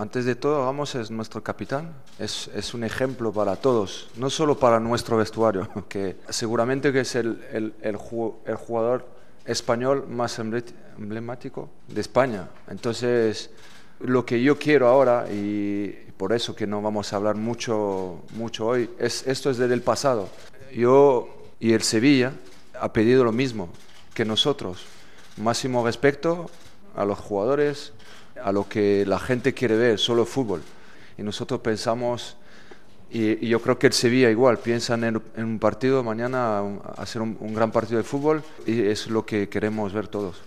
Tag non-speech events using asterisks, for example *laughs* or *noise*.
antes de todo Ramos es nuestro capitán, es, es, un ejemplo para todos, no solo para nuestro vestuario, *laughs* que seguramente que es el, el, el, el jugador español más emblemático de España. Entonces, lo que yo quiero ahora, y por eso que no vamos a hablar mucho, mucho hoy, es, esto es desde el pasado. Yo y el Sevilla ha pedido lo mismo que nosotros, máximo respeto a los jugadores, a lo que la gente quiere ver, solo fútbol. Y nosotros pensamos, y, yo creo que el Sevilla igual, piensa en, un partido mañana, hacer un gran partido de fútbol, y es lo que queremos ver todos.